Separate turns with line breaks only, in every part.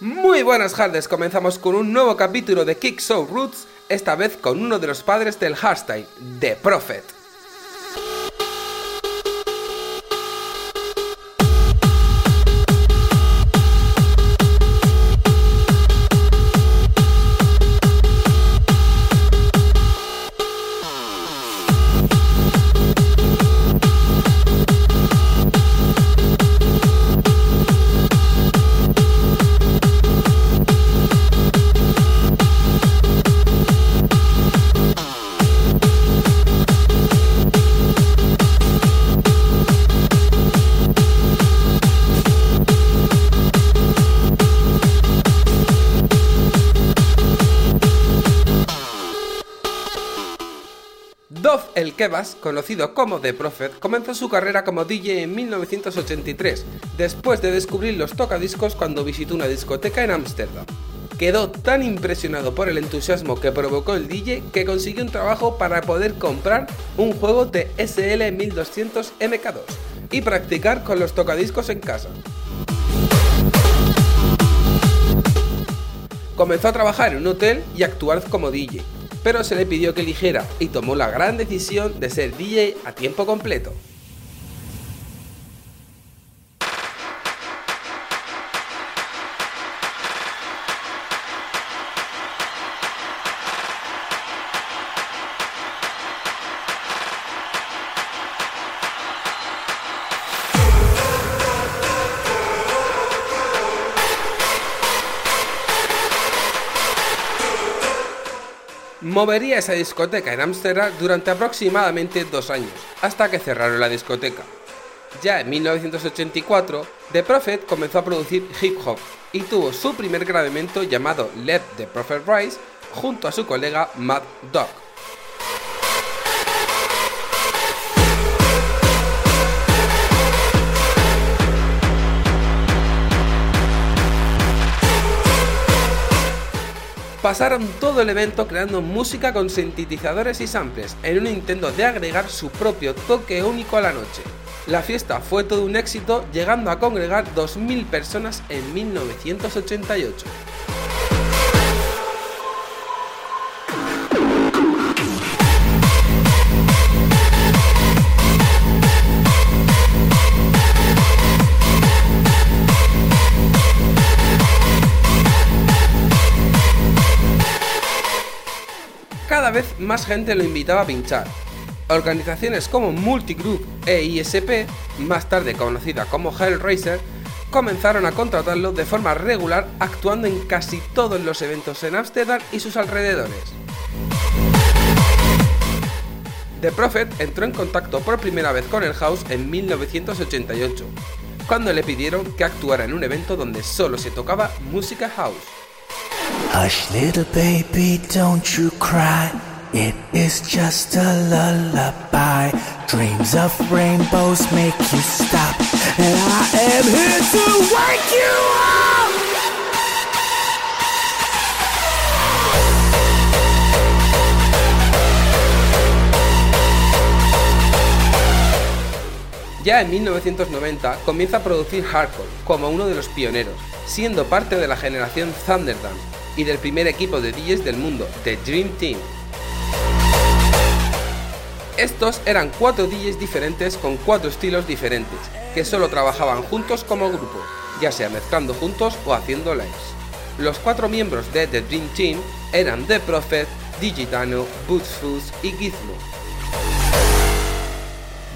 Muy buenas tardes, comenzamos con un nuevo capítulo de Kick Show Roots, esta vez con uno de los padres del hardstyle, The Prophet. Dov El Kebas, conocido como The Prophet, comenzó su carrera como DJ en 1983, después de descubrir los tocadiscos cuando visitó una discoteca en Ámsterdam. Quedó tan impresionado por el entusiasmo que provocó el DJ que consiguió un trabajo para poder comprar un juego de SL1200 MK2 y practicar con los tocadiscos en casa. Comenzó a trabajar en un hotel y actuar como DJ, pero se le pidió que eligiera y tomó la gran decisión de ser DJ a tiempo completo. Movería esa discoteca en Ámsterdam durante aproximadamente dos años, hasta que cerraron la discoteca. Ya en 1984, The Prophet comenzó a producir hip hop y tuvo su primer grabamiento llamado Let the Prophet Rise junto a su colega Mad Dog. Pasaron todo el evento creando música con sintetizadores y samples en un intento de agregar su propio toque único a la noche. La fiesta fue todo un éxito, llegando a congregar 2.000 personas en 1988. Vez más gente lo invitaba a pinchar. Organizaciones como Multigroup e ISP, más tarde conocida como Hellraiser, comenzaron a contratarlo de forma regular actuando en casi todos los eventos en Amsterdam y sus alrededores. The Prophet entró en contacto por primera vez con el House en 1988, cuando le pidieron que actuara en un evento donde solo se tocaba música house.
Hush, little baby, don't you cry. It is just a lullaby. Dreams of rainbows make you stop. And I am here to wake you up.
Ya en 1990 comienza a producir hardcore como uno de los pioneros, siendo parte de la generación Thunderdance y del primer equipo de DJs del mundo, The Dream Team. Estos eran cuatro DJs diferentes con cuatro estilos diferentes, que solo trabajaban juntos como grupo, ya sea mezclando juntos o haciendo lives. Los cuatro miembros de The Dream Team eran The Prophet, Digitano, Bootsfoods y Gizmo.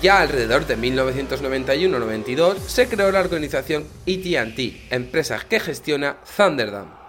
Ya alrededor de 1991-92 se creó la organización ET&T, empresa que gestiona Thunderdome.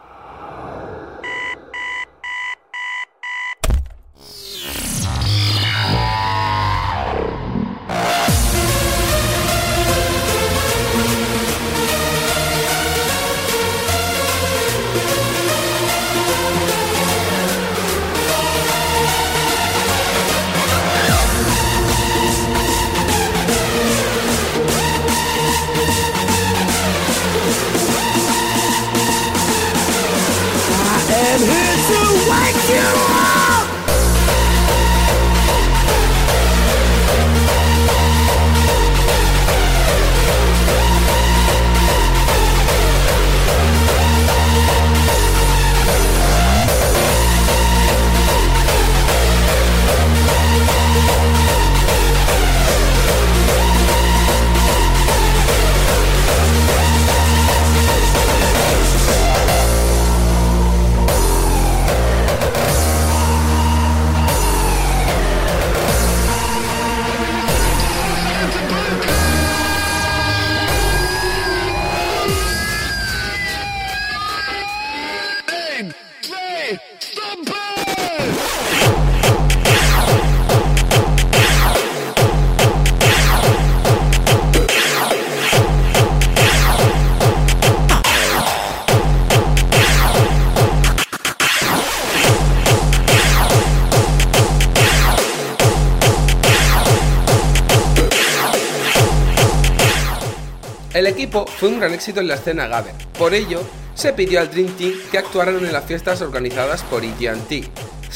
El equipo fue un gran éxito en la escena Gaber, por ello se pidió al Dream Team que actuaran en las fiestas organizadas por ET&T,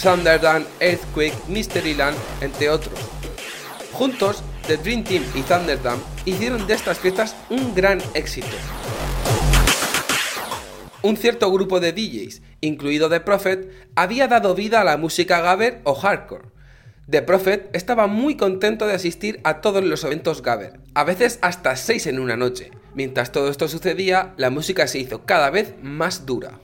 Thunderdome, Earthquake, Mysteryland, entre otros. Juntos, The Dream Team y Thunderdome hicieron de estas fiestas un gran éxito. Un cierto grupo de DJs, incluido The Prophet, había dado vida a la música Gaber o hardcore, The Prophet estaba muy contento de asistir a todos los eventos Gaber, a veces hasta 6 en una noche. Mientras todo esto sucedía, la música se hizo cada vez más dura.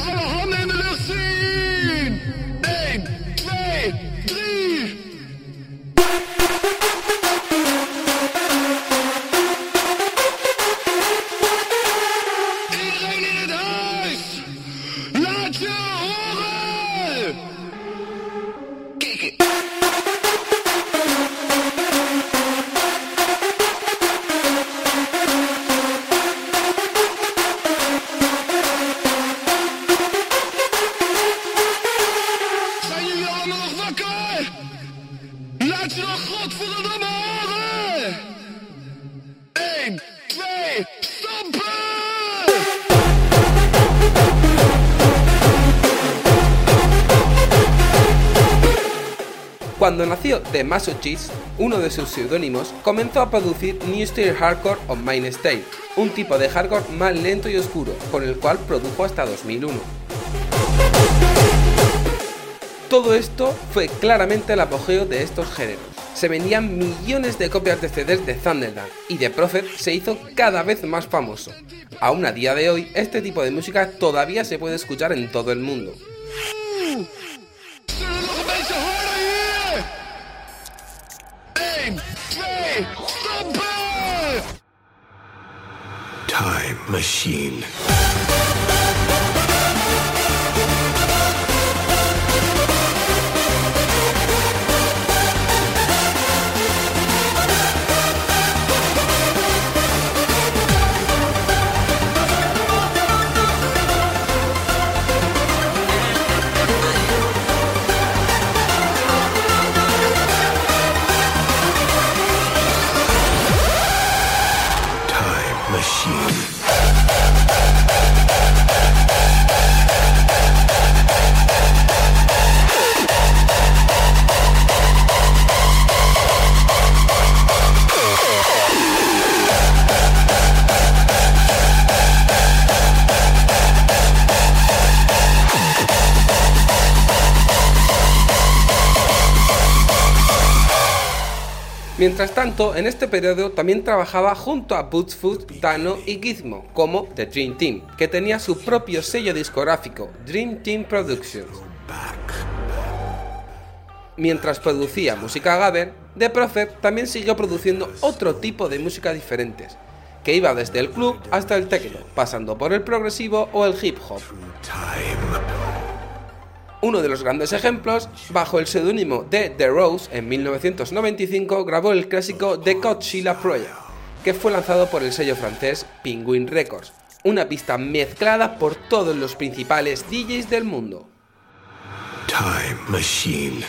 Cuando nació The Masochist, uno de sus seudónimos, comenzó a producir New Style Hardcore on Main Stage, un tipo de hardcore más lento y oscuro, con el cual produjo hasta 2001. Todo esto fue claramente el apogeo de estos géneros. Se vendían millones de copias de CDs de Thunderdome y The Prophet se hizo cada vez más famoso. Aún a día de hoy, este tipo de música todavía se puede escuchar en todo el mundo.
Machine.
Mientras tanto, en este periodo también trabajaba junto a Bootsfoot, Tano y Gizmo, como The Dream Team, que tenía su propio sello discográfico, Dream Team Productions. Mientras producía música gabber, The Prophet también siguió produciendo otro tipo de música diferentes, que iba desde el club hasta el techno, pasando por el progresivo o el hip hop. Uno de los grandes ejemplos, bajo el seudónimo de The Rose, en 1995 grabó el clásico The Coachella Project, que fue lanzado por el sello francés Penguin Records, una pista mezclada por todos los principales DJs del mundo.
Time Machine.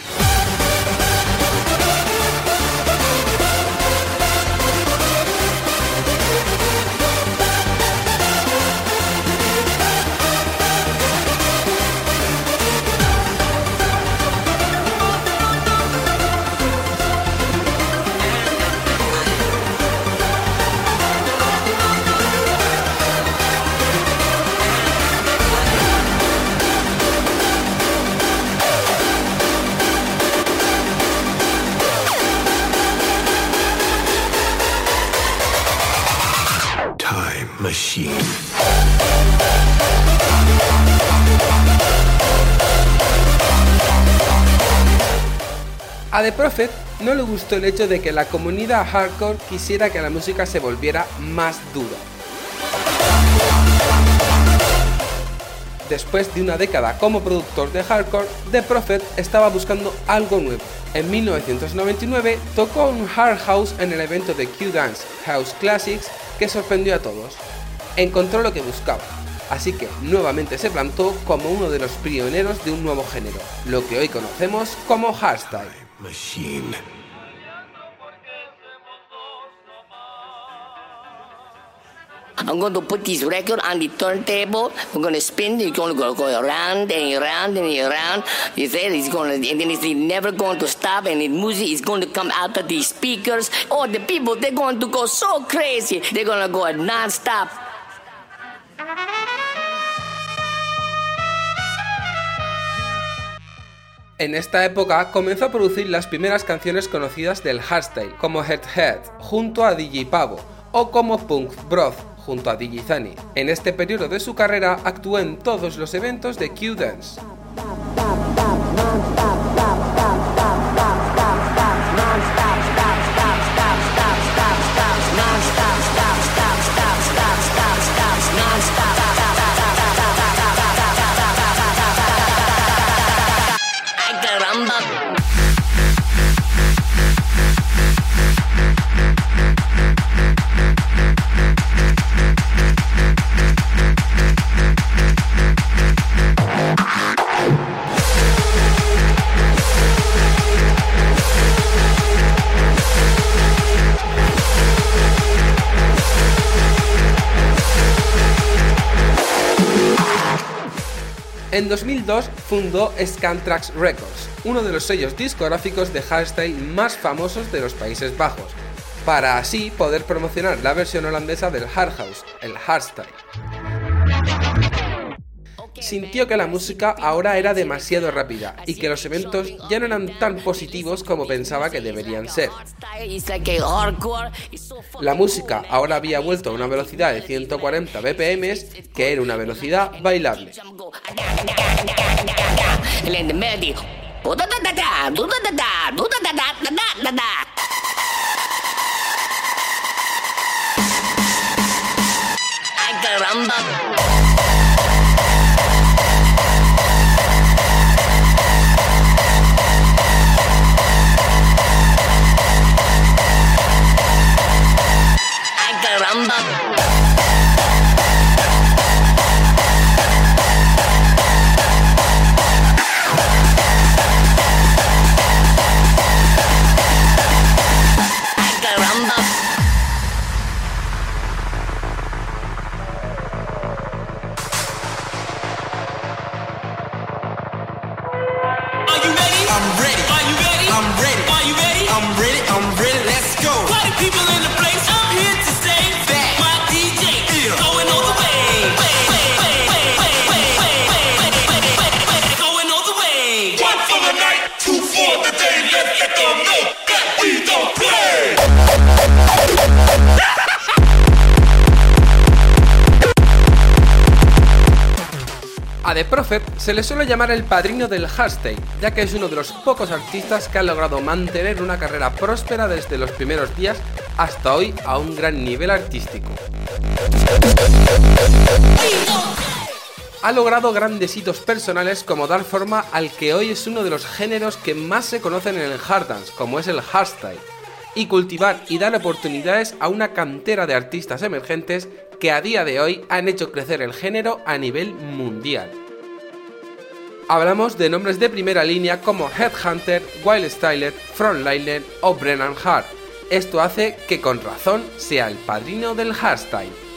A The Prophet no le gustó el hecho de que la comunidad hardcore quisiera que la música se volviera más dura. Después de una década como productor de hardcore, The Prophet estaba buscando algo nuevo. En 1999 tocó un hard house en el evento de Q-Dance House Classics que sorprendió a todos. Encontró lo que buscaba, así que nuevamente se plantó como uno de los pioneros de un nuevo género, lo que hoy conocemos como hardstyle.
I'm going to put this record on the turntable. We're going to spin. It's going to go, go around and around and around. You said it's going to, and then it's never going to stop. And the music is going to come out of the speakers. Oh, the people, they're going to go so crazy. They're going to go non-stop.
En esta época comenzó a producir las primeras canciones conocidas del hardstyle, como Head Head, junto a DJ Pavo, o como Punk Broth, junto a DJ Zani. En este periodo de su carrera actuó en todos los eventos de Q-Dance. En 2002 fundó Scantrax Records, uno de los sellos discográficos de hardstyle más famosos de los Países Bajos, para así poder promocionar la versión holandesa del hard house, el hardstyle. Sintió que la música ahora era demasiado rápida y que los eventos ya no eran tan positivos como pensaba que deberían ser. La música ahora había vuelto a una velocidad de 140 BPM, que era una velocidad bailable.
Caramba.
A The Prophet se le suele llamar el padrino del hardstyle, ya que es uno de los pocos artistas que ha logrado mantener una carrera próspera desde los primeros días hasta hoy a un gran nivel artístico. Ha logrado grandes hitos personales como dar forma al que hoy es uno de los géneros que más se conocen en el hard dance, como es el hardstyle, y cultivar y dar oportunidades a una cantera de artistas emergentes que a día de hoy han hecho crecer el género a nivel mundial. Hablamos de nombres de primera línea como Headhunter, Wild Stylet, Frontliner o Brennan Hart. Esto hace que con razón sea el padrino del hardstyle.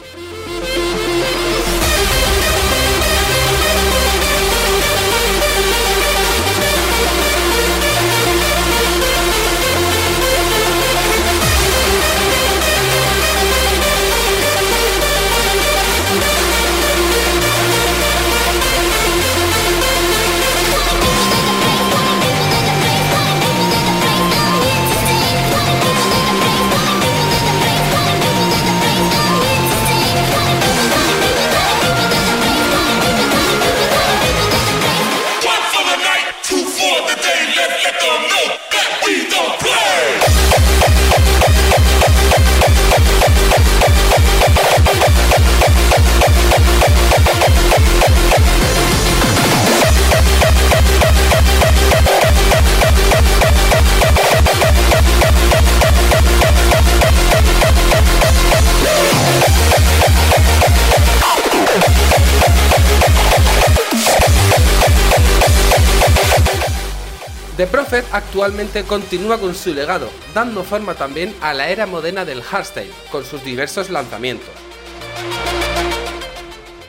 The Prophet actualmente continúa con su legado, dando forma también a la era moderna del hardstyle, con sus diversos lanzamientos.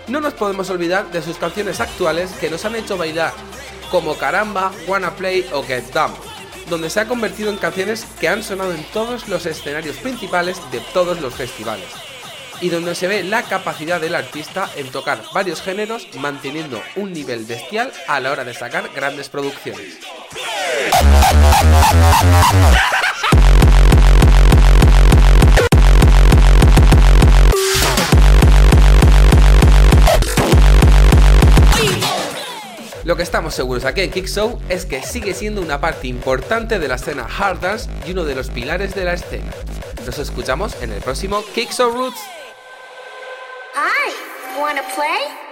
No nos podemos olvidar de sus canciones actuales que nos han hecho bailar, como Caramba, Wanna Play o Get Down, donde se ha convertido en canciones que han sonado en todos los escenarios principales de todos los festivales y donde se ve la capacidad del artista en tocar varios géneros manteniendo un nivel bestial a la hora de sacar grandes producciones. Lo que estamos seguros aquí en Kick Show es que sigue siendo una parte importante de la escena hard dance y uno de los pilares de la escena. Nos escuchamos en el próximo Kick Show Roots.
Wanna play?